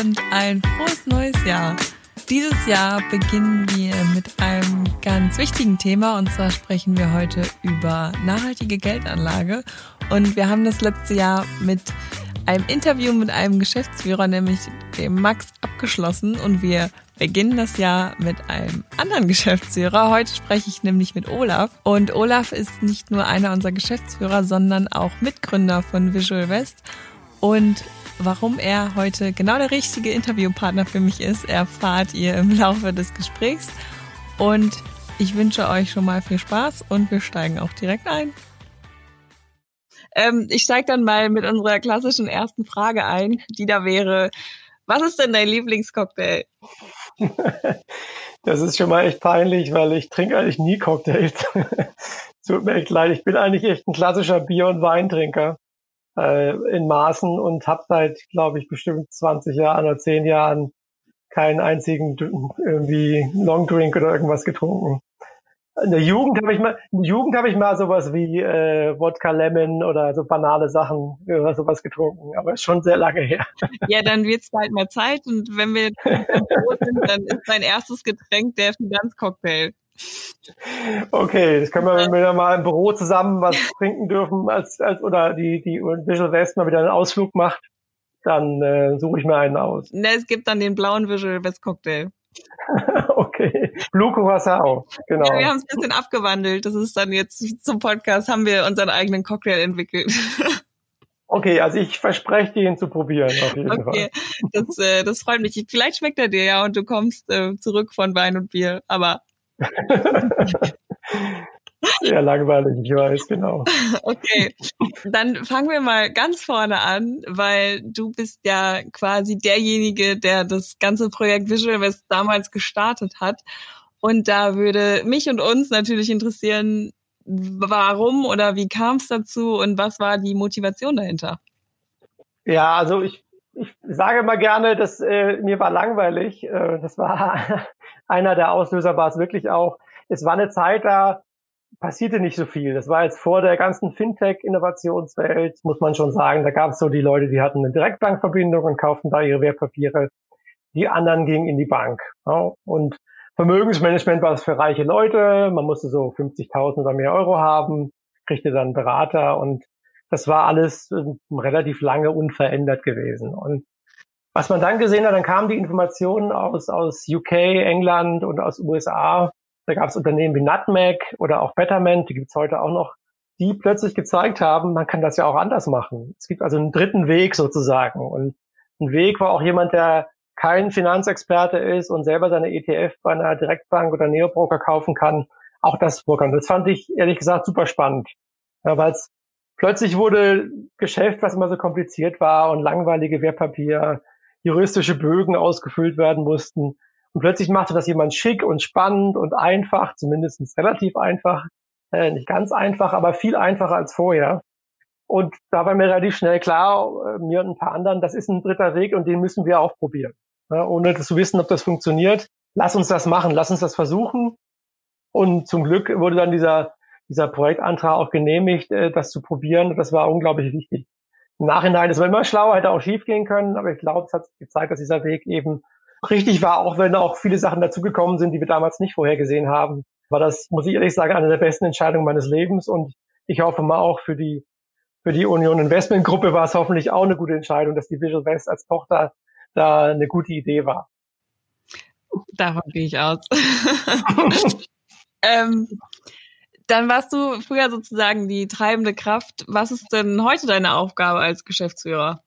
Und ein frohes neues Jahr. Dieses Jahr beginnen wir mit einem ganz wichtigen Thema. Und zwar sprechen wir heute über nachhaltige Geldanlage. Und wir haben das letzte Jahr mit einem Interview mit einem Geschäftsführer, nämlich dem Max, abgeschlossen. Und wir beginnen das Jahr mit einem anderen Geschäftsführer. Heute spreche ich nämlich mit Olaf. Und Olaf ist nicht nur einer unserer Geschäftsführer, sondern auch Mitgründer von Visual West. Und Warum er heute genau der richtige Interviewpartner für mich ist, erfahrt ihr im Laufe des Gesprächs. Und ich wünsche euch schon mal viel Spaß und wir steigen auch direkt ein. Ähm, ich steige dann mal mit unserer klassischen ersten Frage ein, die da wäre, was ist denn dein Lieblingscocktail? Das ist schon mal echt peinlich, weil ich trinke eigentlich nie Cocktails. Tut mir echt leid. Ich bin eigentlich echt ein klassischer Bier- und Weintrinker äh, in Maßen und habe seit, glaube ich, bestimmt 20 Jahren oder 10 Jahren keinen einzigen irgendwie Longdrink oder irgendwas getrunken. In der Jugend habe ich mal, in der Jugend habe ich mal sowas wie äh, Wodka Lemon oder so banale Sachen oder sowas getrunken, aber schon sehr lange her. Ja, dann wird's bald mal Zeit und wenn wir sind, dann ist dein erstes Getränk der Finanzcocktail. Okay, das können wir, wenn wir mal im Büro zusammen was trinken dürfen, als, als oder die, die Visual West mal wieder einen Ausflug macht, dann äh, suche ich mir einen aus. Ne, es gibt dann den blauen Visual West Cocktail. okay, Blue Curacao, genau. Ja, wir haben es ein bisschen abgewandelt. Das ist dann jetzt zum Podcast haben wir unseren eigenen Cocktail entwickelt. Okay, also ich verspreche dir ihn zu probieren auf jeden okay. Fall. Das, äh, das freut mich. Vielleicht schmeckt er dir ja und du kommst äh, zurück von Wein und Bier. Aber Sehr langweilig, ich weiß, genau. Okay, dann fangen wir mal ganz vorne an, weil du bist ja quasi derjenige, der das ganze Projekt Visual West damals gestartet hat. Und da würde mich und uns natürlich interessieren, warum oder wie kam es dazu und was war die Motivation dahinter? Ja, also ich, ich sage mal gerne, dass äh, mir war langweilig. Äh, das war einer der Auslöser war es wirklich auch. Es war eine Zeit, da passierte nicht so viel. Das war jetzt vor der ganzen Fintech-Innovationswelt, muss man schon sagen. Da gab es so die Leute, die hatten eine Direktbankverbindung und kauften da ihre Wertpapiere. Die anderen gingen in die Bank. Ja. Und Vermögensmanagement war es für reiche Leute. Man musste so 50.000 oder mehr Euro haben, kriegte dann Berater und das war alles ähm, relativ lange unverändert gewesen. Und was man dann gesehen hat, dann kamen die Informationen aus, aus UK, England und aus USA. Da gab es Unternehmen wie Nutmeg oder auch Betterment, die gibt es heute auch noch, die plötzlich gezeigt haben, man kann das ja auch anders machen. Es gibt also einen dritten Weg sozusagen. Und ein Weg war auch jemand, der kein Finanzexperte ist und selber seine ETF bei einer Direktbank oder Neobroker kaufen kann, auch das vorkam. Das fand ich ehrlich gesagt super spannend, ja, weil es plötzlich wurde Geschäft, was immer so kompliziert war und langweilige Wertpapier, juristische Bögen ausgefüllt werden mussten. Und plötzlich machte das jemand schick und spannend und einfach, zumindest relativ einfach, äh, nicht ganz einfach, aber viel einfacher als vorher. Und da war mir relativ schnell klar, äh, mir und ein paar anderen, das ist ein dritter Weg und den müssen wir auch probieren. Ja, ohne zu wissen, ob das funktioniert. Lass uns das machen, lass uns das versuchen. Und zum Glück wurde dann dieser, dieser Projektantrag auch genehmigt, äh, das zu probieren. Das war unglaublich wichtig im Nachhinein ist man immer schlauer, hätte auch schief gehen können, aber ich glaube, es hat gezeigt, dass dieser Weg eben richtig war, auch wenn auch viele Sachen dazugekommen sind, die wir damals nicht vorhergesehen haben. War das, muss ich ehrlich sagen, eine der besten Entscheidungen meines Lebens und ich hoffe mal auch für die, für die Union Investment Gruppe war es hoffentlich auch eine gute Entscheidung, dass die Visual West als Tochter da eine gute Idee war. Davon gehe ich aus. ähm, dann warst du früher sozusagen die treibende Kraft. Was ist denn heute deine Aufgabe als Geschäftsführer?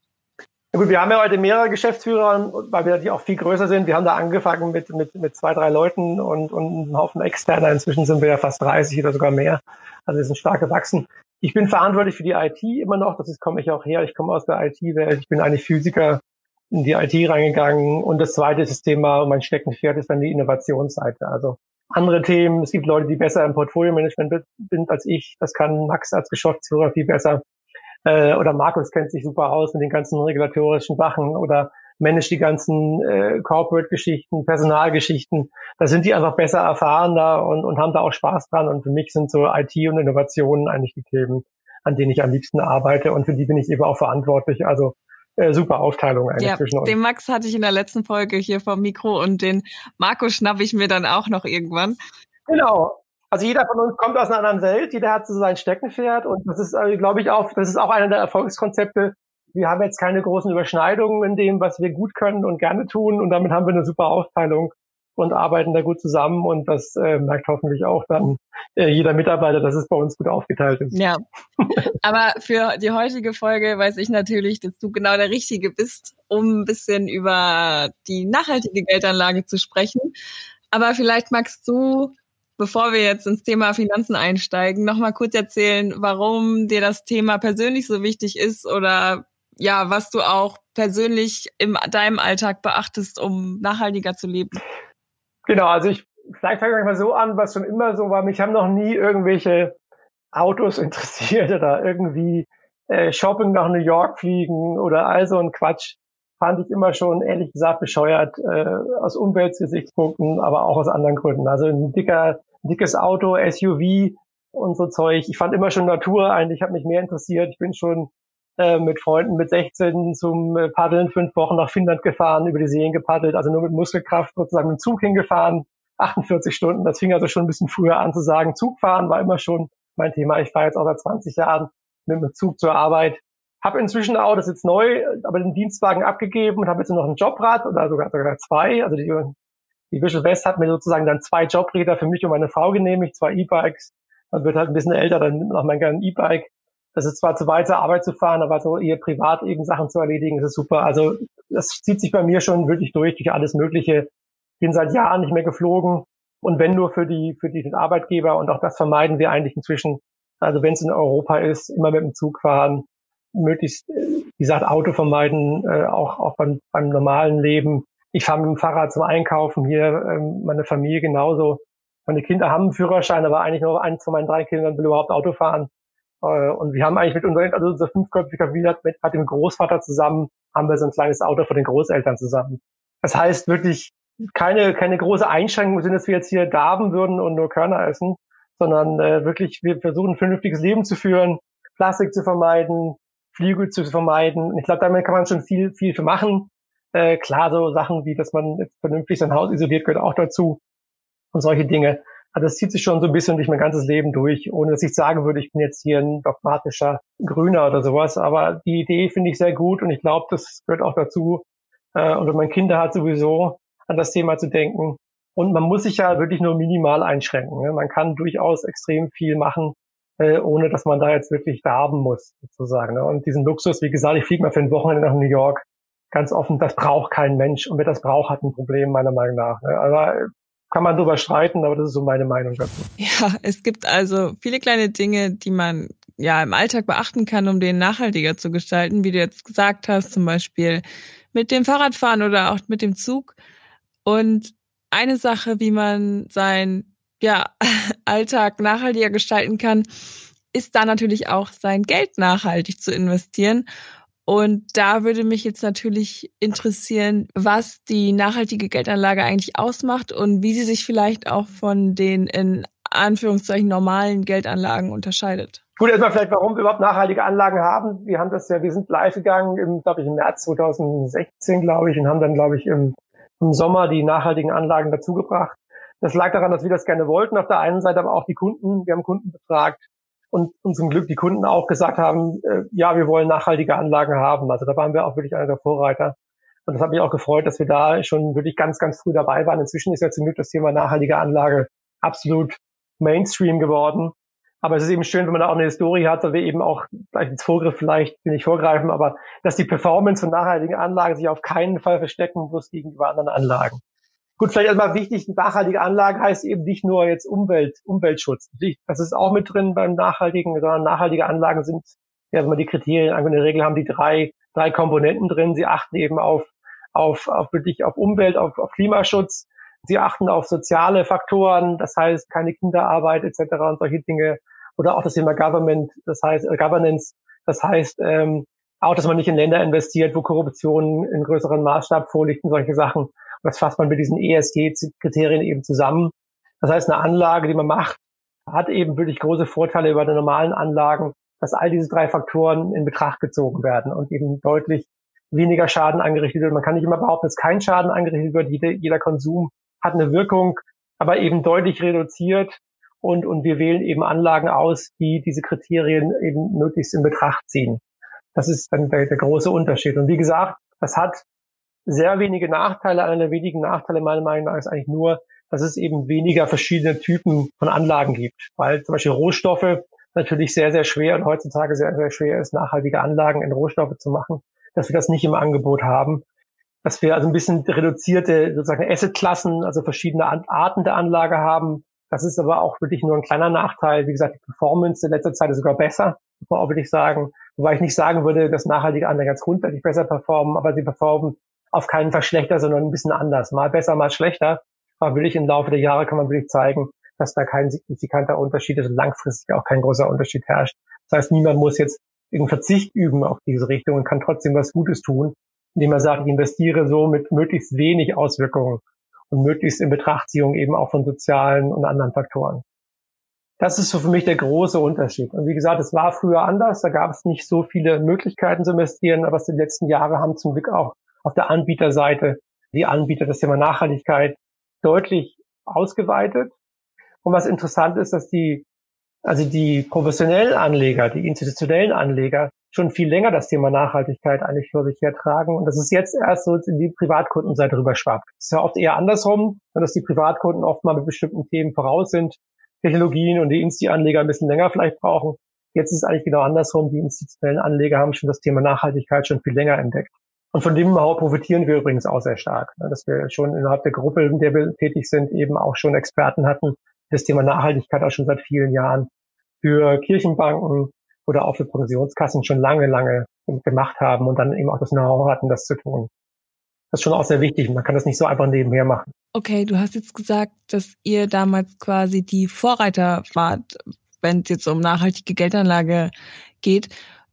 Ja gut, wir haben ja heute mehrere Geschäftsführer, weil wir natürlich auch viel größer sind. Wir haben da angefangen mit, mit, mit zwei, drei Leuten und, und einem Haufen externer. Inzwischen sind wir ja fast 30 oder sogar mehr. Also wir sind stark gewachsen. Ich bin verantwortlich für die IT immer noch. Das ist, komme ich auch her. Ich komme aus der IT-Welt. Ich bin eigentlich Physiker in die IT reingegangen. Und das zweite ist das Thema, mein Steckenpferd ist dann die Innovationsseite. Also andere Themen. Es gibt Leute, die besser im Portfolio-Management sind als ich. Das kann Max als Geschäftsführer viel besser. Äh, oder Markus kennt sich super aus mit den ganzen regulatorischen Sachen oder managt die ganzen äh, Corporate-Geschichten, Personalgeschichten. Da sind die einfach besser erfahrener und, und haben da auch Spaß dran. Und für mich sind so IT und Innovationen eigentlich die Themen, an denen ich am liebsten arbeite und für die bin ich eben auch verantwortlich. Also äh, super Aufteilung eigentlich ja, zwischen uns. Den Max hatte ich in der letzten Folge hier vom Mikro und den Marco schnappe ich mir dann auch noch irgendwann. Genau. Also jeder von uns kommt aus einer anderen Welt, jeder hat so sein Steckenpferd und das ist, also, glaube ich, auch, das ist auch einer der Erfolgskonzepte. Wir haben jetzt keine großen Überschneidungen in dem, was wir gut können und gerne tun und damit haben wir eine super Aufteilung und arbeiten da gut zusammen und das äh, merkt hoffentlich auch dann äh, jeder Mitarbeiter, dass es bei uns gut aufgeteilt ist. Ja, aber für die heutige Folge weiß ich natürlich, dass du genau der Richtige bist, um ein bisschen über die nachhaltige Geldanlage zu sprechen. Aber vielleicht magst du, bevor wir jetzt ins Thema Finanzen einsteigen, noch mal kurz erzählen, warum dir das Thema persönlich so wichtig ist oder ja, was du auch persönlich in deinem Alltag beachtest, um nachhaltiger zu leben. Genau, also ich, vielleicht fange ich mal so an, was schon immer so war. Mich haben noch nie irgendwelche Autos interessiert oder irgendwie äh, Shopping nach New York fliegen oder all so ein Quatsch. Fand ich immer schon, ehrlich gesagt, bescheuert, äh, aus Umweltgesichtspunkten, aber auch aus anderen Gründen. Also ein dicker, dickes Auto, SUV und so Zeug. Ich fand immer schon Natur eigentlich, hat mich mehr interessiert. Ich bin schon äh, mit Freunden mit 16 zum äh, Paddeln fünf Wochen nach Finnland gefahren, über die Seen gepaddelt, also nur mit Muskelkraft sozusagen mit dem Zug hingefahren, 48 Stunden. Das fing also schon ein bisschen früher an zu sagen. Zugfahren war immer schon mein Thema. Ich fahre jetzt auch seit 20 Jahren mit dem Zug zur Arbeit. Habe inzwischen auch, das ist jetzt neu, aber den Dienstwagen abgegeben und habe jetzt noch ein Jobrad oder sogar, sogar zwei. Also die, die Visual West hat mir sozusagen dann zwei Jobräder für mich und meine Frau genehmigt, zwei E-Bikes. Man wird halt ein bisschen älter, dann nimmt noch mein E-Bike. Das ist zwar zu weit zur Arbeit zu fahren, aber so ihr privat eben Sachen zu erledigen, ist super. Also das zieht sich bei mir schon wirklich durch, durch alles Mögliche. Bin seit Jahren nicht mehr geflogen und wenn nur für die, für die Arbeitgeber und auch das vermeiden wir eigentlich inzwischen. Also wenn es in Europa ist, immer mit dem Zug fahren, möglichst, wie gesagt, Auto vermeiden, äh, auch, auch beim, beim normalen Leben. Ich fahre mit dem Fahrrad zum Einkaufen hier, ähm, meine Familie genauso. Meine Kinder haben einen Führerschein, aber eigentlich nur eins von meinen drei Kindern will überhaupt Auto fahren. Äh, und wir haben eigentlich mit unseren, also unser fünfköpfiger Familie mit, mit dem Großvater zusammen, haben wir so ein kleines Auto von den Großeltern zusammen. Das heißt wirklich keine, keine große Einschränkung sind, dass wir jetzt hier darben würden und nur Körner essen, sondern äh, wirklich, wir versuchen ein vernünftiges Leben zu führen, Plastik zu vermeiden, Flüge zu vermeiden. Ich glaube, damit kann man schon viel, viel für machen. Äh, klar, so Sachen wie, dass man jetzt vernünftig sein Haus isoliert, gehört auch dazu und solche Dinge. Also das zieht sich schon so ein bisschen durch mein ganzes Leben durch, ohne dass ich sagen würde, ich bin jetzt hier ein dogmatischer Grüner oder sowas. Aber die Idee finde ich sehr gut und ich glaube, das gehört auch dazu. Äh, und wenn man Kinder hat, sowieso an das Thema zu denken. Und man muss sich ja wirklich nur minimal einschränken. Ne? Man kann durchaus extrem viel machen, äh, ohne dass man da jetzt wirklich darben muss, sozusagen. Ne? Und diesen Luxus, wie gesagt, ich fliege mal für ein Wochenende nach New York, ganz offen, das braucht kein Mensch. Und wer das braucht, hat ein Problem, meiner Meinung nach. Ne? Aber kann man drüber streiten, aber das ist so meine Meinung dazu. Ja, es gibt also viele kleine Dinge, die man ja im Alltag beachten kann, um den nachhaltiger zu gestalten, wie du jetzt gesagt hast, zum Beispiel mit dem Fahrradfahren oder auch mit dem Zug. Und eine Sache, wie man sein ja, Alltag nachhaltiger gestalten kann, ist da natürlich auch sein Geld nachhaltig zu investieren. Und da würde mich jetzt natürlich interessieren, was die nachhaltige Geldanlage eigentlich ausmacht und wie sie sich vielleicht auch von den in Anführungszeichen normalen Geldanlagen unterscheidet. Gut, erstmal vielleicht, warum wir überhaupt nachhaltige Anlagen haben. Wir haben das ja, wir sind live gegangen im, glaube ich, im März 2016, glaube ich, und haben dann, glaube ich, im, im Sommer die nachhaltigen Anlagen dazugebracht. Das lag daran, dass wir das gerne wollten. Auf der einen Seite aber auch die Kunden. Wir haben Kunden befragt, und, und zum Glück die Kunden auch gesagt haben, äh, ja, wir wollen nachhaltige Anlagen haben. Also da waren wir auch wirklich einer der Vorreiter. Und das hat mich auch gefreut, dass wir da schon wirklich ganz, ganz früh dabei waren. Inzwischen ist ja zum Glück das Thema nachhaltige Anlage absolut Mainstream geworden. Aber es ist eben schön, wenn man da auch eine Historie hat, dass wir eben auch, vielleicht ins Vorgriff vielleicht, will ich vorgreifen, aber dass die Performance von nachhaltigen Anlagen sich auf keinen Fall verstecken muss gegenüber anderen Anlagen. Gut, vielleicht erstmal wichtig, nachhaltige Anlage heißt eben nicht nur jetzt Umwelt, Umweltschutz. Das ist auch mit drin beim nachhaltigen, sondern nachhaltige Anlagen sind, ja, wenn man die Kriterien anguckt, in der Regel haben die drei, drei Komponenten drin. Sie achten eben auf, auf, auf wirklich auf Umwelt, auf, auf Klimaschutz. Sie achten auf soziale Faktoren, das heißt keine Kinderarbeit etc. und solche Dinge. Oder auch das Thema Government, das heißt äh, Governance, das heißt ähm, auch, dass man nicht in Länder investiert, wo Korruption in größeren Maßstab vorliegt und solche Sachen. Das fasst man mit diesen ESG-Kriterien eben zusammen. Das heißt, eine Anlage, die man macht, hat eben wirklich große Vorteile über die normalen Anlagen, dass all diese drei Faktoren in Betracht gezogen werden und eben deutlich weniger Schaden angerichtet wird. Man kann nicht immer behaupten, dass kein Schaden angerichtet wird. Jeder, jeder Konsum hat eine Wirkung, aber eben deutlich reduziert. Und, und wir wählen eben Anlagen aus, die diese Kriterien eben möglichst in Betracht ziehen. Das ist dann der, der große Unterschied. Und wie gesagt, das hat sehr wenige Nachteile. Einer der wenigen Nachteile meiner Meinung nach ist eigentlich nur, dass es eben weniger verschiedene Typen von Anlagen gibt. Weil zum Beispiel Rohstoffe natürlich sehr, sehr schwer und heutzutage sehr, sehr schwer ist, nachhaltige Anlagen in Rohstoffe zu machen, dass wir das nicht im Angebot haben. Dass wir also ein bisschen reduzierte sozusagen Assetklassen, also verschiedene Arten der Anlage haben. Das ist aber auch wirklich nur ein kleiner Nachteil. Wie gesagt, die Performance in letzter Zeit ist sogar besser, muss man auch wirklich sagen. Wobei ich nicht sagen würde, dass nachhaltige Anlagen ganz grundsätzlich besser performen, aber sie performen auf keinen Fall schlechter, sondern ein bisschen anders. Mal besser, mal schlechter. Aber will ich im Laufe der Jahre kann man wirklich zeigen, dass da kein signifikanter Unterschied ist und langfristig auch kein großer Unterschied herrscht. Das heißt, niemand muss jetzt irgendeinen Verzicht üben auf diese Richtung und kann trotzdem was Gutes tun, indem er sagt, ich investiere so mit möglichst wenig Auswirkungen und möglichst in Betrachtziehung eben auch von sozialen und anderen Faktoren. Das ist so für mich der große Unterschied. Und wie gesagt, es war früher anders. Da gab es nicht so viele Möglichkeiten zu investieren, aber die letzten Jahre haben zum Glück auch auf der Anbieterseite die Anbieter das Thema Nachhaltigkeit deutlich ausgeweitet. Und was interessant ist, dass die, also die professionellen Anleger, die institutionellen Anleger schon viel länger das Thema Nachhaltigkeit eigentlich vor sich hertragen und das ist jetzt erst so in die Privatkundenseite rüber schwappt. Es ist ja oft eher andersrum, dass die Privatkunden oft mal mit bestimmten Themen voraus sind, Technologien und die Insti-Anleger ein bisschen länger vielleicht brauchen. Jetzt ist es eigentlich genau andersrum. Die institutionellen Anleger haben schon das Thema Nachhaltigkeit schon viel länger entdeckt. Und von dem Know-how profitieren wir übrigens auch sehr stark, ne, dass wir schon innerhalb der Gruppe, in der wir tätig sind, eben auch schon Experten hatten, das Thema Nachhaltigkeit auch schon seit vielen Jahren für Kirchenbanken oder auch für Pensionskassen schon lange, lange gemacht haben und dann eben auch das Know-how hatten, das zu tun. Das ist schon auch sehr wichtig. Man kann das nicht so einfach nebenher machen. Okay, du hast jetzt gesagt, dass ihr damals quasi die Vorreiter wart, wenn es jetzt um nachhaltige Geldanlage geht.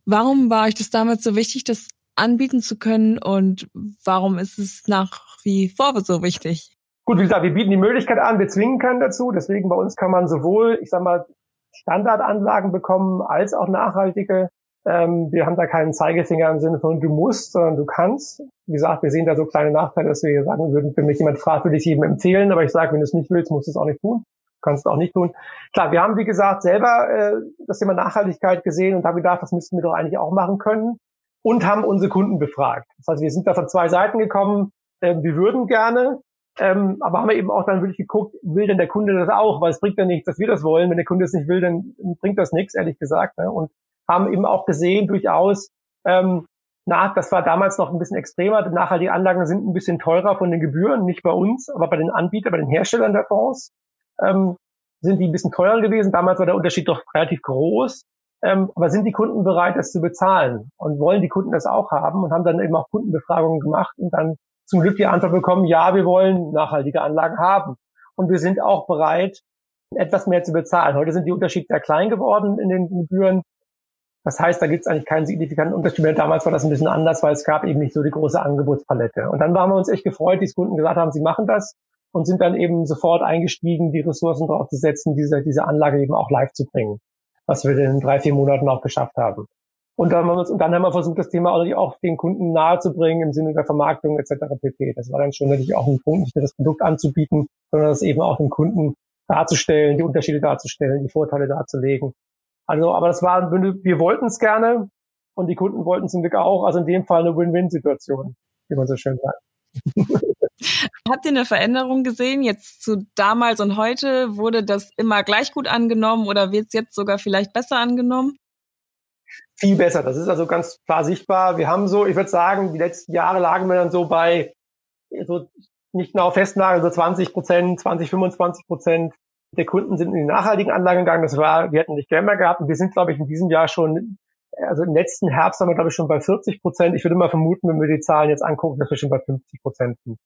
Warum war euch das damals so wichtig, das anbieten zu können und warum ist es nach wie vor so wichtig? Gut, wie gesagt, wir bieten die Möglichkeit an, wir zwingen keinen dazu. Deswegen bei uns kann man sowohl, ich sag mal, Standardanlagen bekommen als auch nachhaltige. Ähm, wir haben da keinen Zeigefinger im Sinne von du musst, sondern du kannst. Wie gesagt, wir sehen da so kleine Nachteile, dass wir hier sagen würden, wenn mich jemand fragt, würde ich jedem empfehlen. Aber ich sage, wenn du es nicht willst, musst du es auch nicht tun. Du kannst es auch nicht tun. Klar, wir haben, wie gesagt, selber äh, das Thema Nachhaltigkeit gesehen und haben gedacht, das müssten wir doch eigentlich auch machen können und haben unsere Kunden befragt. Das heißt, wir sind da von zwei Seiten gekommen. Äh, wir würden gerne, ähm, aber haben wir eben auch dann wirklich geguckt, will denn der Kunde das auch? Weil es bringt ja nichts, dass wir das wollen. Wenn der Kunde es nicht will, dann bringt das nichts, ehrlich gesagt. Ne? Und haben eben auch gesehen, durchaus, ähm, na, das war damals noch ein bisschen extremer. Nachhaltige Anlagen sind ein bisschen teurer von den Gebühren, nicht bei uns, aber bei den Anbietern, bei den Herstellern der Fonds ähm, sind die ein bisschen teurer gewesen. Damals war der Unterschied doch relativ groß. Ähm, aber sind die Kunden bereit, das zu bezahlen? Und wollen die Kunden das auch haben? Und haben dann eben auch Kundenbefragungen gemacht und dann zum Glück die Antwort bekommen, ja, wir wollen nachhaltige Anlagen haben. Und wir sind auch bereit, etwas mehr zu bezahlen. Heute sind die Unterschiede sehr klein geworden in den Gebühren. Das heißt, da gibt es eigentlich keinen signifikanten Unterschied mehr. Damals war das ein bisschen anders, weil es gab eben nicht so die große Angebotspalette. Und dann waren wir uns echt gefreut, die Kunden gesagt haben, sie machen das und sind dann eben sofort eingestiegen, die Ressourcen drauf zu setzen, diese, diese Anlage eben auch live zu bringen, was wir in drei, vier Monaten auch geschafft haben. Und dann, haben wir, und dann haben wir versucht, das Thema auch den Kunden nahezubringen im Sinne der Vermarktung etc. pp. Das war dann schon natürlich auch ein Punkt, nicht nur das Produkt anzubieten, sondern das eben auch den Kunden darzustellen, die Unterschiede darzustellen, die Vorteile darzulegen. Also, aber das war, wir wollten es gerne und die Kunden wollten es zum Glück auch. Also in dem Fall eine Win-Win-Situation, wie man so schön sagt. Habt ihr eine Veränderung gesehen jetzt zu damals und heute? Wurde das immer gleich gut angenommen oder wird es jetzt sogar vielleicht besser angenommen? viel besser. Das ist also ganz klar sichtbar. Wir haben so, ich würde sagen, die letzten Jahre lagen wir dann so bei so nicht genau festnageln, so 20 Prozent, 20, 25 Prozent der Kunden sind in die nachhaltigen Anlagen gegangen. Das war, wir hatten nicht mehr gehabt und wir sind, glaube ich, in diesem Jahr schon, also im letzten Herbst haben wir, glaube ich, schon bei 40 Prozent. Ich würde mal vermuten, wenn wir die Zahlen jetzt angucken, dass wir schon bei 50 Prozent sind.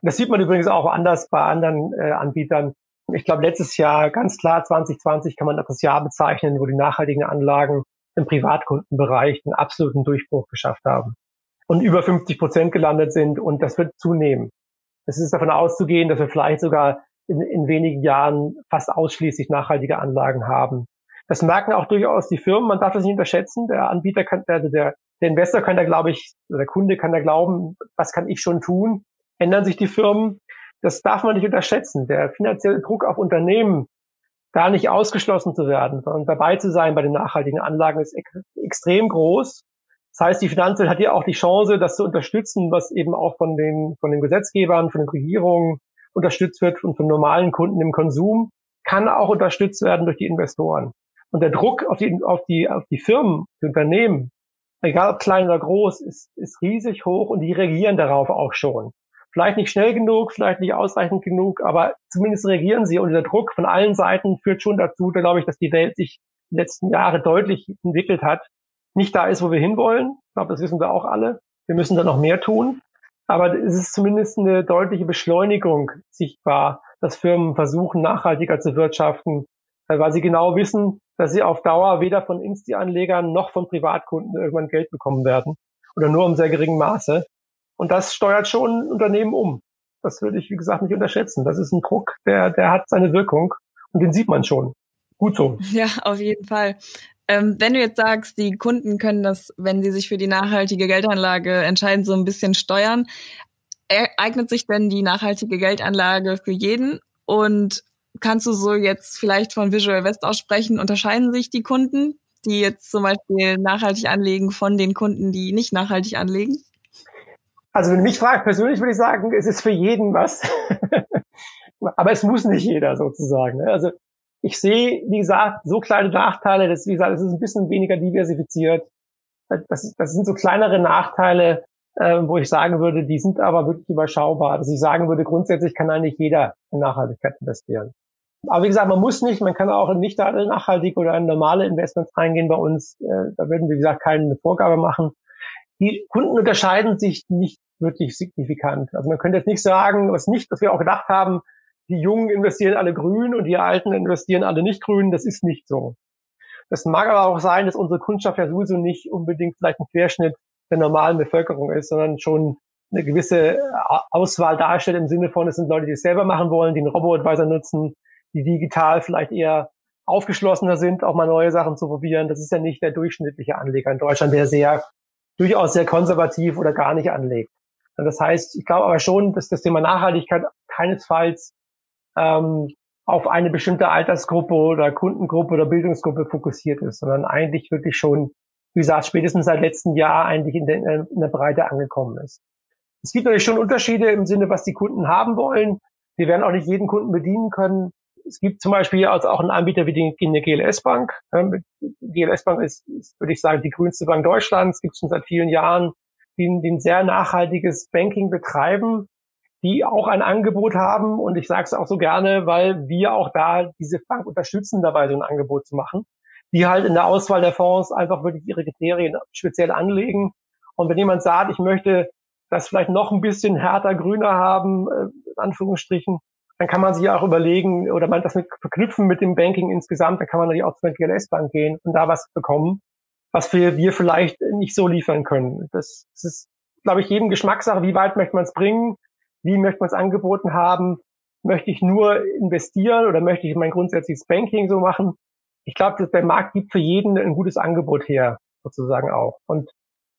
Und das sieht man übrigens auch anders bei anderen äh, Anbietern. Ich glaube, letztes Jahr, ganz klar, 2020 kann man das Jahr bezeichnen, wo die nachhaltigen Anlagen im Privatkundenbereich einen absoluten Durchbruch geschafft haben und über 50 Prozent gelandet sind und das wird zunehmen. Es ist davon auszugehen, dass wir vielleicht sogar in, in wenigen Jahren fast ausschließlich nachhaltige Anlagen haben. Das merken auch durchaus die Firmen. Man darf das nicht unterschätzen. Der Anbieter kann, der, der der Investor kann da, glaube ich, der Kunde kann da glauben, was kann ich schon tun? Ändern sich die Firmen? Das darf man nicht unterschätzen. Der finanzielle Druck auf Unternehmen, da nicht ausgeschlossen zu werden, sondern dabei zu sein bei den nachhaltigen Anlagen, ist ex extrem groß. Das heißt, die Finanzwelt hat ja auch die Chance, das zu unterstützen, was eben auch von den, von den Gesetzgebern, von den Regierungen unterstützt wird und von normalen Kunden im Konsum, kann auch unterstützt werden durch die Investoren. Und der Druck auf die, auf die, auf die Firmen, die Unternehmen, egal ob klein oder groß, ist, ist riesig hoch und die reagieren darauf auch schon. Vielleicht nicht schnell genug, vielleicht nicht ausreichend genug, aber zumindest reagieren sie und der Druck von allen Seiten führt schon dazu, da glaube ich, dass die Welt sich die letzten Jahre deutlich entwickelt hat, nicht da ist, wo wir hinwollen. Ich glaube, das wissen wir auch alle. Wir müssen da noch mehr tun. Aber es ist zumindest eine deutliche Beschleunigung sichtbar, dass Firmen versuchen, nachhaltiger zu wirtschaften, weil sie genau wissen, dass sie auf Dauer weder von Insti-Anlegern noch von Privatkunden irgendwann Geld bekommen werden oder nur im sehr geringen Maße. Und das steuert schon Unternehmen um. Das würde ich, wie gesagt, nicht unterschätzen. Das ist ein Druck, der, der hat seine Wirkung und den sieht man schon. Gut so. Ja, auf jeden Fall. Ähm, wenn du jetzt sagst, die Kunden können das, wenn sie sich für die nachhaltige Geldanlage entscheiden, so ein bisschen steuern, eignet sich denn die nachhaltige Geldanlage für jeden? Und kannst du so jetzt vielleicht von Visual West aussprechen, unterscheiden sich die Kunden, die jetzt zum Beispiel nachhaltig anlegen, von den Kunden, die nicht nachhaltig anlegen? Also wenn du mich fragst, persönlich würde ich sagen, es ist für jeden was. Aber es muss nicht jeder sozusagen. Ne? Also ich sehe, wie gesagt, so kleine Nachteile, das, wie gesagt, es ist ein bisschen weniger diversifiziert. Das, das sind so kleinere Nachteile, äh, wo ich sagen würde, die sind aber wirklich überschaubar. Dass ich sagen würde, grundsätzlich kann eigentlich jeder in Nachhaltigkeit investieren. Aber wie gesagt, man muss nicht, man kann auch nicht nachhaltig oder in normale Investments reingehen bei uns. Äh, da würden wir, wie gesagt, keine Vorgabe machen. Die Kunden unterscheiden sich nicht wirklich signifikant. Also man könnte jetzt nicht sagen, was nicht, was wir auch gedacht haben, die Jungen investieren alle grün und die Alten investieren alle nicht grün. Das ist nicht so. Das mag aber auch sein, dass unsere Kundschaft ja sowieso nicht unbedingt vielleicht ein Querschnitt der normalen Bevölkerung ist, sondern schon eine gewisse äh, Auswahl darstellt im Sinne von, es sind Leute, die es selber machen wollen, die einen Robo-Advisor nutzen, die digital vielleicht eher aufgeschlossener sind, auch mal neue Sachen zu probieren. Das ist ja nicht der durchschnittliche Anleger in Deutschland, der sehr, durchaus sehr konservativ oder gar nicht anlegt. Und das heißt, ich glaube aber schon, dass das Thema Nachhaltigkeit keinesfalls ähm, auf eine bestimmte Altersgruppe oder Kundengruppe oder Bildungsgruppe fokussiert ist, sondern eigentlich wirklich schon wie gesagt, spätestens seit letztem Jahr eigentlich in der, in der Breite angekommen ist. Es gibt natürlich schon Unterschiede im Sinne, was die Kunden haben wollen. Wir werden auch nicht jeden Kunden bedienen können. Es gibt zum Beispiel also auch einen Anbieter wie die, die GLS Bank. GLS Bank ist, ist, würde ich sagen, die grünste Bank Deutschlands, gibt es schon seit vielen Jahren, die, die ein sehr nachhaltiges Banking betreiben, die auch ein Angebot haben. Und ich sage es auch so gerne, weil wir auch da diese Bank unterstützen, dabei so ein Angebot zu machen die halt in der Auswahl der Fonds einfach wirklich ihre Kriterien speziell anlegen. Und wenn jemand sagt, ich möchte das vielleicht noch ein bisschen härter, grüner haben, äh, in Anführungsstrichen, dann kann man sich auch überlegen oder man das mit verknüpfen mit dem Banking insgesamt, dann kann man natürlich auch zur GLS-Bank gehen und da was bekommen, was wir, wir vielleicht nicht so liefern können. Das, das ist, glaube ich, jedem Geschmackssache, wie weit möchte man es bringen, wie möchte man es angeboten haben, möchte ich nur investieren oder möchte ich mein grundsätzliches Banking so machen ich glaube, der Markt gibt für jeden ein gutes Angebot her, sozusagen auch. Und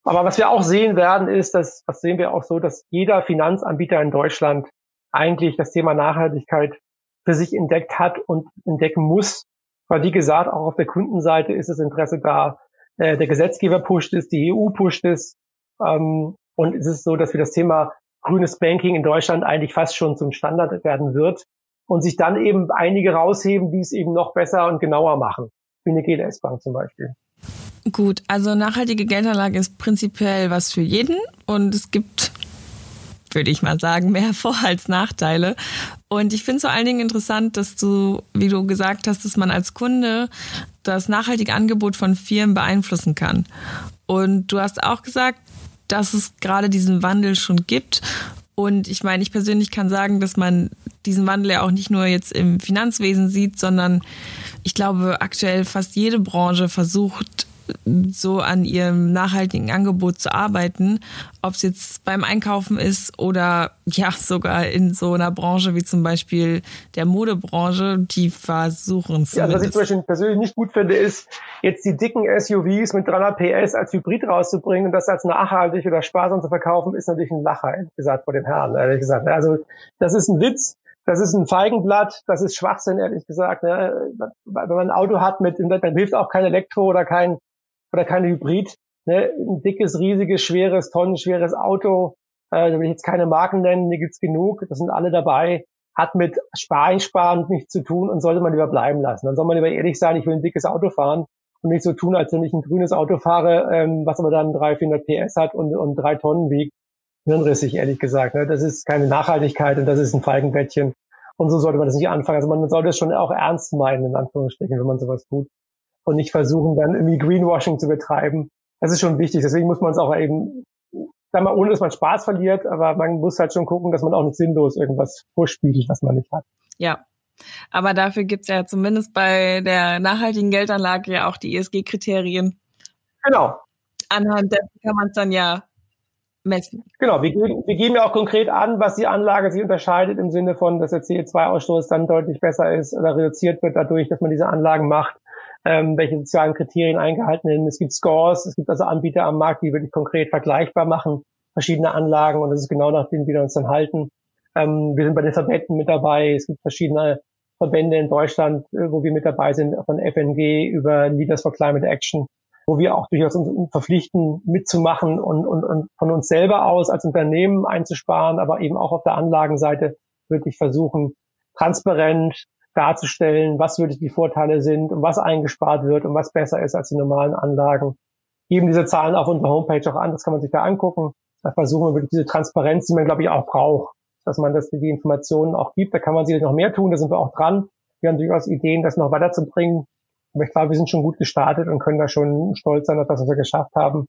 aber was wir auch sehen werden, ist, dass, was sehen wir auch so, dass jeder Finanzanbieter in Deutschland eigentlich das Thema Nachhaltigkeit für sich entdeckt hat und entdecken muss. Weil wie gesagt, auch auf der Kundenseite ist das Interesse da. Äh, der Gesetzgeber pusht es, die EU pusht es. Ähm, und es ist so, dass wir das Thema grünes Banking in Deutschland eigentlich fast schon zum Standard werden wird und sich dann eben einige rausheben, die es eben noch besser und genauer machen, wie eine GLS-Bank zum Beispiel. Gut, also nachhaltige Geldanlage ist prinzipiell was für jeden und es gibt, würde ich mal sagen, mehr Vor- als Nachteile. Und ich finde es vor allen Dingen interessant, dass du, wie du gesagt hast, dass man als Kunde das nachhaltige Angebot von Firmen beeinflussen kann. Und du hast auch gesagt, dass es gerade diesen Wandel schon gibt und ich meine, ich persönlich kann sagen, dass man diesen Wandel ja auch nicht nur jetzt im Finanzwesen sieht, sondern ich glaube, aktuell fast jede Branche versucht, so an ihrem nachhaltigen Angebot zu arbeiten, ob es jetzt beim Einkaufen ist oder ja sogar in so einer Branche wie zum Beispiel der Modebranche, die versuchen es. Ja, also was ich zum Beispiel persönlich nicht gut finde, ist jetzt die dicken SUVs mit 300 PS als Hybrid rauszubringen und das als nachhaltig oder sparsam zu verkaufen, ist natürlich ein Lacher, ehrlich gesagt, vor dem Herrn, ehrlich gesagt. Also das ist ein Witz. Das ist ein Feigenblatt, das ist Schwachsinn, ehrlich gesagt. Ne? Wenn man ein Auto hat mit, dann hilft auch kein Elektro oder kein, oder kein Hybrid. Ne? Ein dickes, riesiges, schweres, tonnenschweres Auto, äh, da will ich jetzt keine Marken nennen, hier gibt's genug, das sind alle dabei, hat mit Sparen nichts zu tun und sollte man lieber bleiben lassen. Dann soll man lieber ehrlich sein, ich will ein dickes Auto fahren und nicht so tun, als wenn ich ein grünes Auto fahre, ähm, was aber dann 300, 400 PS hat und, und drei Tonnen wiegt. Hirnrissig, ehrlich gesagt. Ne? Das ist keine Nachhaltigkeit und das ist ein Feigenbettchen. Und so sollte man das nicht anfangen. Also man sollte es schon auch ernst meinen, in Anführungsstrichen, wenn man sowas tut. Und nicht versuchen, dann irgendwie Greenwashing zu betreiben. Das ist schon wichtig. Deswegen muss man es auch eben, sag mal, ohne dass man Spaß verliert, aber man muss halt schon gucken, dass man auch nicht sinnlos irgendwas vorspielt, was man nicht hat. Ja, aber dafür gibt's ja zumindest bei der nachhaltigen Geldanlage ja auch die ESG-Kriterien. Genau. Anhand dessen kann man es dann ja messen. Genau, wir geben, wir geben ja auch konkret an, was die Anlage sich unterscheidet im Sinne von, dass der CO2-Ausstoß dann deutlich besser ist oder reduziert wird dadurch, dass man diese Anlagen macht, ähm, welche sozialen Kriterien eingehalten werden. Es gibt Scores, es gibt also Anbieter am Markt, die wirklich konkret vergleichbar machen, verschiedene Anlagen und das ist genau nach denen wir uns dann halten. Ähm, wir sind bei den Verbänden mit dabei, es gibt verschiedene Verbände in Deutschland, äh, wo wir mit dabei sind, von FNG über Leaders for Climate Action, wo wir auch durchaus uns verpflichten, mitzumachen und, und, und von uns selber aus als Unternehmen einzusparen, aber eben auch auf der Anlagenseite wirklich versuchen, transparent darzustellen, was wirklich die Vorteile sind und was eingespart wird und was besser ist als die normalen Anlagen. Geben diese Zahlen auf unserer Homepage auch an, das kann man sich da angucken. Da versuchen wir wirklich diese Transparenz, die man, glaube ich, auch braucht, dass man das die Informationen auch gibt. Da kann man sicherlich noch mehr tun, da sind wir auch dran. Wir haben durchaus Ideen, das noch weiterzubringen. Aber ich glaube, wir sind schon gut gestartet und können da schon stolz sein auf das, was wir geschafft haben.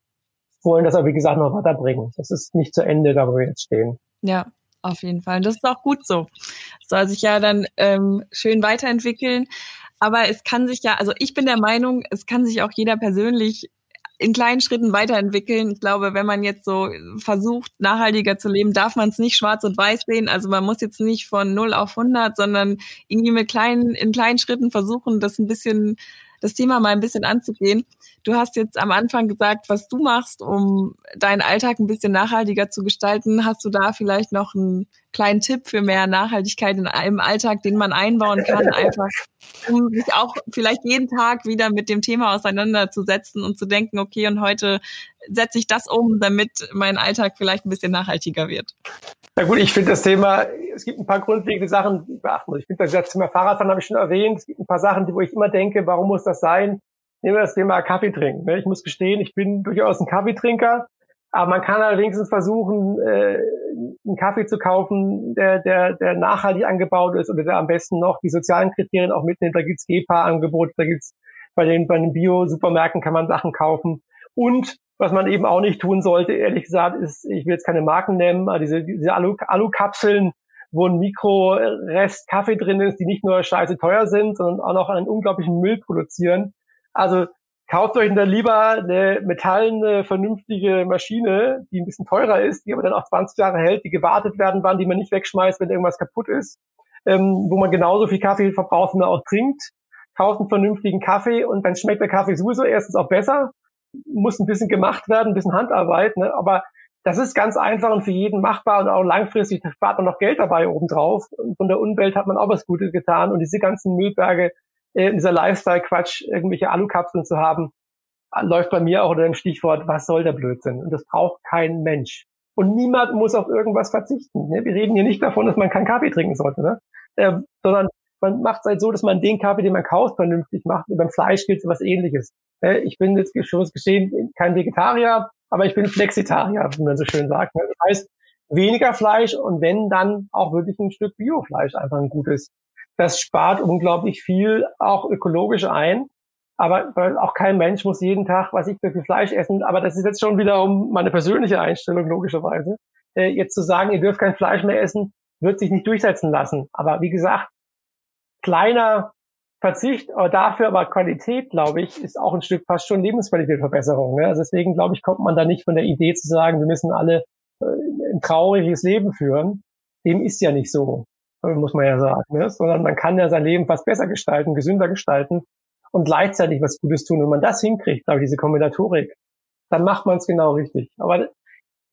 Wollen das aber, wie gesagt, noch weiterbringen. Das ist nicht zu Ende, da wo wir jetzt stehen. Ja, auf jeden Fall. Und das ist auch gut so. soll sich ja dann ähm, schön weiterentwickeln. Aber es kann sich ja, also ich bin der Meinung, es kann sich auch jeder persönlich in kleinen Schritten weiterentwickeln. Ich glaube, wenn man jetzt so versucht, nachhaltiger zu leben, darf man es nicht schwarz und weiß sehen. Also man muss jetzt nicht von 0 auf 100, sondern irgendwie mit kleinen, in kleinen Schritten versuchen, das ein bisschen das Thema mal ein bisschen anzugehen. Du hast jetzt am Anfang gesagt, was du machst, um deinen Alltag ein bisschen nachhaltiger zu gestalten. Hast du da vielleicht noch einen kleinen Tipp für mehr Nachhaltigkeit in einem Alltag, den man einbauen kann, einfach um sich auch vielleicht jeden Tag wieder mit dem Thema auseinanderzusetzen und zu denken, okay, und heute setze ich das um, damit mein Alltag vielleicht ein bisschen nachhaltiger wird? Na gut, ich finde das Thema, es gibt ein paar grundlegende Sachen, die beachten muss. Ich finde das Thema Fahrradfahren habe ich schon erwähnt. Es gibt ein paar Sachen, wo ich immer denke, warum muss das sein? Nehmen wir das Thema Kaffee trinken. Ne? Ich muss gestehen, ich bin durchaus ein Kaffeetrinker, aber man kann allerdings versuchen, äh, einen Kaffee zu kaufen, der, der, der nachhaltig angebaut ist oder der am besten noch die sozialen Kriterien auch mitnimmt. Da gibt's GEPA-Angebote, da gibt's bei den, bei den Bio-Supermärkten kann man Sachen kaufen. Und was man eben auch nicht tun sollte, ehrlich gesagt, ist, ich will jetzt keine Marken nennen, aber diese, diese Alu, Alu-Kapseln, wo ein Mikrorest Kaffee drin ist, die nicht nur scheiße teuer sind, sondern auch noch einen unglaublichen Müll produzieren. Also kauft euch dann lieber eine metallene, vernünftige Maschine, die ein bisschen teurer ist, die aber dann auch 20 Jahre hält, die gewartet werden wann, die man nicht wegschmeißt, wenn irgendwas kaputt ist, ähm, wo man genauso viel Kaffee verbraucht, wie man auch trinkt. Kauft einen vernünftigen Kaffee und dann schmeckt der Kaffee sowieso erstens auch besser muss ein bisschen gemacht werden, ein bisschen Handarbeit, ne? aber das ist ganz einfach und für jeden machbar und auch langfristig spart man noch Geld dabei obendrauf. Und von der Umwelt hat man auch was Gutes getan und diese ganzen Müllberge, äh, dieser Lifestyle-Quatsch, irgendwelche Alukapseln zu haben, läuft bei mir auch unter dem Stichwort, was soll der Blödsinn? Und das braucht kein Mensch. Und niemand muss auf irgendwas verzichten. Ne? Wir reden hier nicht davon, dass man keinen Kaffee trinken sollte, ne? Äh, sondern man macht es halt so, dass man den Kaffee, den man kauft, vernünftig macht. Beim Fleisch gilt was ähnliches. Äh, ich bin jetzt schon geschehen kein Vegetarier, aber ich bin Flexitarier, wie man so schön sagt. Ne? Das heißt, weniger Fleisch und wenn, dann auch wirklich ein Stück Biofleisch, einfach ein gutes. Das spart unglaublich viel, auch ökologisch ein. Aber auch kein Mensch muss jeden Tag, was ich für Fleisch essen. Aber das ist jetzt schon wiederum meine persönliche Einstellung, logischerweise. Äh, jetzt zu sagen, ihr dürft kein Fleisch mehr essen, wird sich nicht durchsetzen lassen. Aber wie gesagt, kleiner Verzicht, aber dafür aber Qualität, glaube ich, ist auch ein Stück fast schon Lebensqualitätverbesserung. Ne? Also deswegen, glaube ich, kommt man da nicht von der Idee zu sagen, wir müssen alle äh, ein trauriges Leben führen. Dem ist ja nicht so, muss man ja sagen, ne? sondern man kann ja sein Leben fast besser gestalten, gesünder gestalten und gleichzeitig was Gutes tun. Wenn man das hinkriegt, glaube ich, diese Kombinatorik, dann macht man es genau richtig. Aber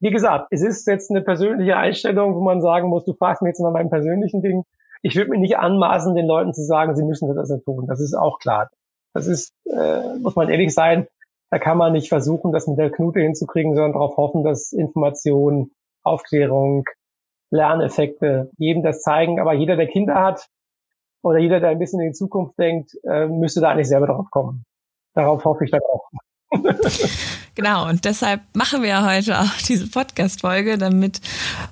wie gesagt, es ist jetzt eine persönliche Einstellung, wo man sagen muss, du fragst mich jetzt nach meinem persönlichen Ding ich würde mir nicht anmaßen, den Leuten zu sagen, sie müssen das also tun. Das ist auch klar. Das ist, äh, muss man ehrlich sein, da kann man nicht versuchen, das mit der Knute hinzukriegen, sondern darauf hoffen, dass Information, Aufklärung, Lerneffekte jedem das zeigen. Aber jeder, der Kinder hat oder jeder, der ein bisschen in die Zukunft denkt, äh, müsste da eigentlich selber drauf kommen. Darauf hoffe ich dann auch. genau, und deshalb machen wir heute auch diese Podcast-Folge, damit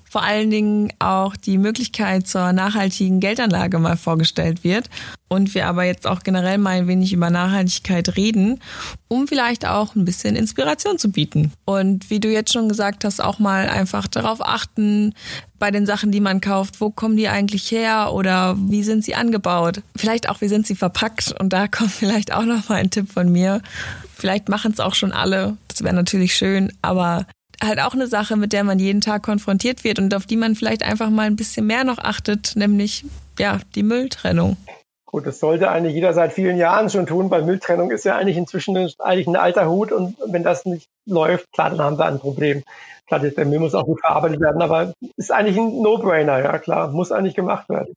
vor allen Dingen auch die Möglichkeit zur nachhaltigen Geldanlage mal vorgestellt wird und wir aber jetzt auch generell mal ein wenig über Nachhaltigkeit reden, um vielleicht auch ein bisschen Inspiration zu bieten. Und wie du jetzt schon gesagt hast, auch mal einfach darauf achten, bei den Sachen, die man kauft, wo kommen die eigentlich her oder wie sind sie angebaut? Vielleicht auch, wie sind sie verpackt? Und da kommt vielleicht auch noch mal ein Tipp von mir. Vielleicht machen es auch schon alle. Das wäre natürlich schön, aber halt auch eine Sache, mit der man jeden Tag konfrontiert wird und auf die man vielleicht einfach mal ein bisschen mehr noch achtet, nämlich ja, die Mülltrennung. Gut, das sollte eigentlich jeder seit vielen Jahren schon tun, weil Mülltrennung ist ja eigentlich inzwischen eigentlich ein alter Hut und wenn das nicht läuft, klar, dann haben wir ein Problem. Klar, der Müll muss auch gut verarbeitet werden, aber ist eigentlich ein No-Brainer, ja klar, muss eigentlich gemacht werden.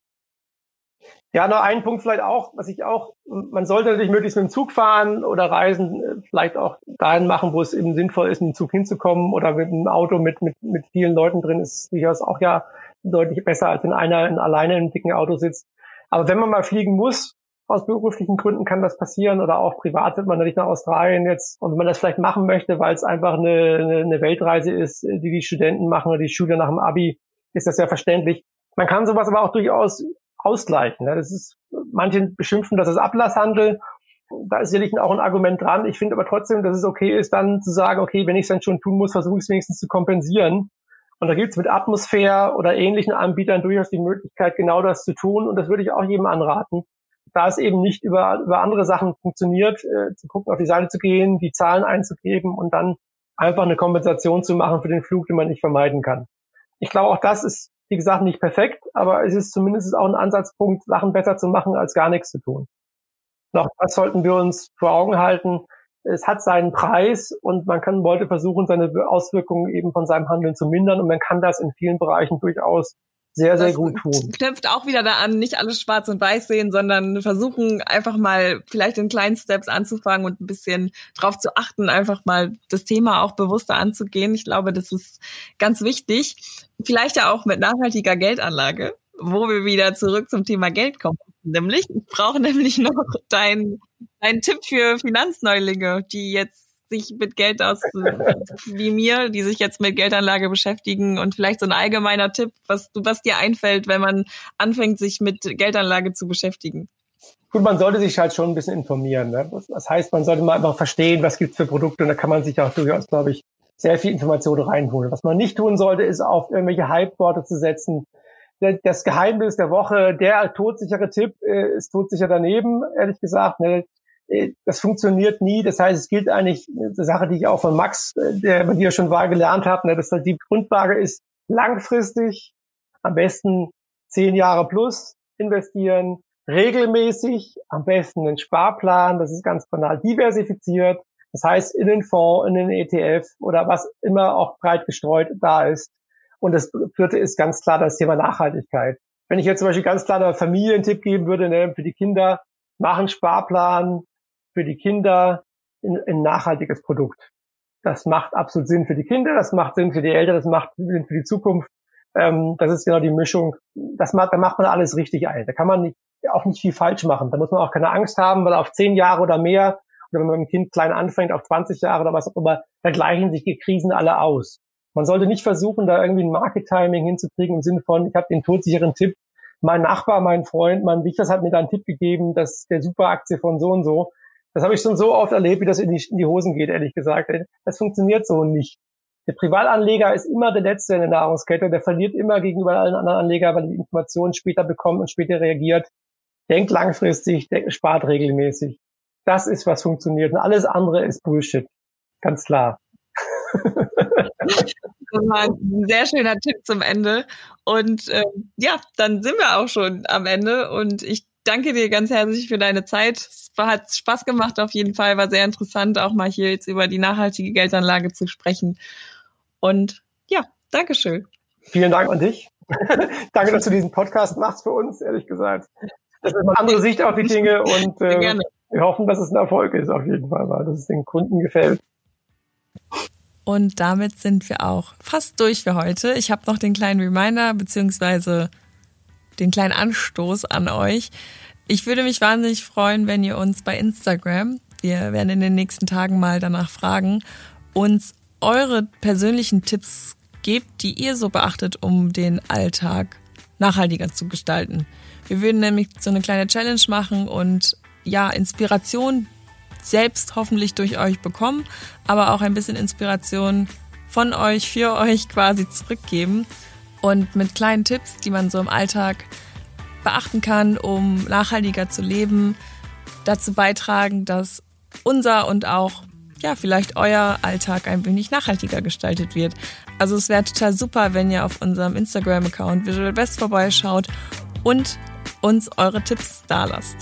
Ja, noch ein Punkt vielleicht auch, was ich auch, man sollte natürlich möglichst mit dem Zug fahren oder reisen, äh, vielleicht auch dahin machen, wo es eben sinnvoll ist, mit dem Zug hinzukommen oder mit einem Auto mit, mit, mit vielen Leuten drin ist durchaus auch ja deutlich besser, als wenn einer in, alleine in einem dicken Auto sitzt. Aber wenn man mal fliegen muss, aus beruflichen Gründen kann das passieren oder auch privat wird man natürlich nach Australien jetzt und wenn man das vielleicht machen möchte, weil es einfach eine, eine Weltreise ist, die die Studenten machen oder die Schüler nach dem Abi, ist das ja verständlich. Man kann sowas aber auch durchaus ausgleichen. Ne? Das ist, manche beschimpfen das als Ablasshandel. Da ist sicherlich auch ein Argument dran. Ich finde aber trotzdem, dass es okay ist, dann zu sagen, okay, wenn ich es dann schon tun muss, versuche ich es wenigstens zu kompensieren. Und da gibt es mit Atmosphäre oder ähnlichen Anbietern durchaus die Möglichkeit, genau das zu tun. Und das würde ich auch jedem anraten. Da es eben nicht über, über andere Sachen funktioniert, äh, zu gucken, auf die Seite zu gehen, die Zahlen einzugeben und dann einfach eine Kompensation zu machen für den Flug, den man nicht vermeiden kann. Ich glaube, auch das ist wie gesagt, nicht perfekt, aber es ist zumindest auch ein Ansatzpunkt, Sachen besser zu machen, als gar nichts zu tun. Auch das sollten wir uns vor Augen halten. Es hat seinen Preis und man kann, wollte versuchen, seine Auswirkungen eben von seinem Handeln zu mindern und man kann das in vielen Bereichen durchaus sehr, sehr gut tun. Knüpft auch wieder da an, nicht alles schwarz und weiß sehen, sondern versuchen einfach mal vielleicht in kleinen Steps anzufangen und ein bisschen drauf zu achten, einfach mal das Thema auch bewusster anzugehen. Ich glaube, das ist ganz wichtig. Vielleicht ja auch mit nachhaltiger Geldanlage, wo wir wieder zurück zum Thema Geld kommen. Nämlich, ich brauche nämlich noch deinen dein Tipp für Finanzneulinge, die jetzt sich mit Geld aus, wie mir, die sich jetzt mit Geldanlage beschäftigen und vielleicht so ein allgemeiner Tipp, was was dir einfällt, wenn man anfängt, sich mit Geldanlage zu beschäftigen? Gut, man sollte sich halt schon ein bisschen informieren. Ne? Das heißt, man sollte mal einfach verstehen, was gibt's für Produkte und da kann man sich auch durchaus, glaube ich, sehr viel Informationen reinholen. Was man nicht tun sollte, ist auf irgendwelche Hype-Worte zu setzen. Das Geheimnis der Woche, der todsichere Tipp äh, ist todsicher daneben, ehrlich gesagt. Ne? Äh, das funktioniert nie. Das heißt, es gilt eigentlich eine Sache, die ich auch von Max, äh, der bei dir schon war, gelernt habe, ne, dass die Grundlage ist langfristig, am besten zehn Jahre plus investieren, regelmäßig, am besten einen Sparplan, das ist ganz banal, diversifiziert. Das heißt, in den Fonds, in den ETF oder was immer auch breit gestreut da ist. Und das vierte ist ganz klar das Thema Nachhaltigkeit. Wenn ich jetzt zum Beispiel ganz klar einen Tipp geben würde, ne, für die Kinder, machen Sparplan, für die Kinder ein, ein nachhaltiges Produkt. Das macht absolut Sinn für die Kinder, das macht Sinn für die Eltern, das macht Sinn für die Zukunft. Ähm, das ist genau die Mischung. Das macht, da macht man alles richtig ein. Da kann man nicht, auch nicht viel falsch machen. Da muss man auch keine Angst haben, weil auf zehn Jahre oder mehr, oder wenn man mit dem Kind klein anfängt, auf 20 Jahre oder was auch immer, da gleichen sich die Krisen alle aus. Man sollte nicht versuchen, da irgendwie ein Market-Timing hinzukriegen im Sinne von, ich habe den todsicheren Tipp, mein Nachbar, mein Freund, mein Wichers hat mir da einen Tipp gegeben, dass der Superaktie von so und so. Das habe ich schon so oft erlebt, wie das in die, in die Hosen geht, ehrlich gesagt. Das funktioniert so nicht. Der Privatanleger ist immer der Letzte in der Nahrungskette. Der verliert immer gegenüber allen anderen Anlegern, weil er die Informationen später bekommt und später reagiert. denkt langfristig, denkt, spart regelmäßig. Das ist, was funktioniert. Und alles andere ist Bullshit. Ganz klar. Das war ein sehr schöner Tipp zum Ende. Und äh, ja, dann sind wir auch schon am Ende. Und ich danke dir ganz herzlich für deine Zeit. Es hat Spaß gemacht auf jeden Fall. War sehr interessant, auch mal hier jetzt über die nachhaltige Geldanlage zu sprechen. Und ja, Dankeschön. Vielen Dank an dich. danke, dass du diesen Podcast machst für uns, ehrlich gesagt. Das ist eine andere Sicht auf die Dinge und äh, wir hoffen, dass es ein Erfolg ist auf jeden Fall, weil dass es den Kunden gefällt. Und damit sind wir auch fast durch für heute. Ich habe noch den kleinen Reminder beziehungsweise den kleinen Anstoß an euch. Ich würde mich wahnsinnig freuen, wenn ihr uns bei Instagram, wir werden in den nächsten Tagen mal danach fragen, uns eure persönlichen Tipps gebt, die ihr so beachtet, um den Alltag nachhaltiger zu gestalten. Wir würden nämlich so eine kleine Challenge machen und ja, Inspiration selbst hoffentlich durch euch bekommen, aber auch ein bisschen Inspiration von euch, für euch quasi zurückgeben und mit kleinen Tipps, die man so im Alltag beachten kann, um nachhaltiger zu leben, dazu beitragen, dass unser und auch ja, vielleicht euer Alltag ein wenig nachhaltiger gestaltet wird. Also es wäre total super, wenn ihr auf unserem Instagram-Account Visual Best vorbeischaut und uns eure Tipps da lasst.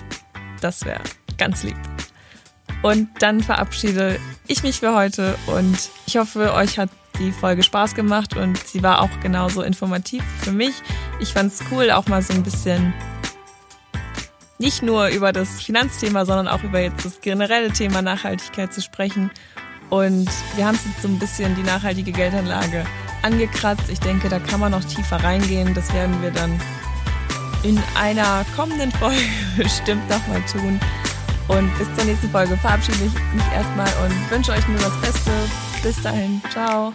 Das wäre ganz lieb. Und dann verabschiede ich mich für heute und ich hoffe, euch hat die Folge Spaß gemacht und sie war auch genauso informativ für mich. Ich fand es cool, auch mal so ein bisschen nicht nur über das Finanzthema, sondern auch über jetzt das generelle Thema Nachhaltigkeit zu sprechen. Und wir haben jetzt so ein bisschen die nachhaltige Geldanlage angekratzt. Ich denke, da kann man noch tiefer reingehen. Das werden wir dann in einer kommenden Folge bestimmt nochmal tun. Und bis zur nächsten Folge verabschiede ich mich erstmal und wünsche euch nur das Beste. Bis dahin. Ciao.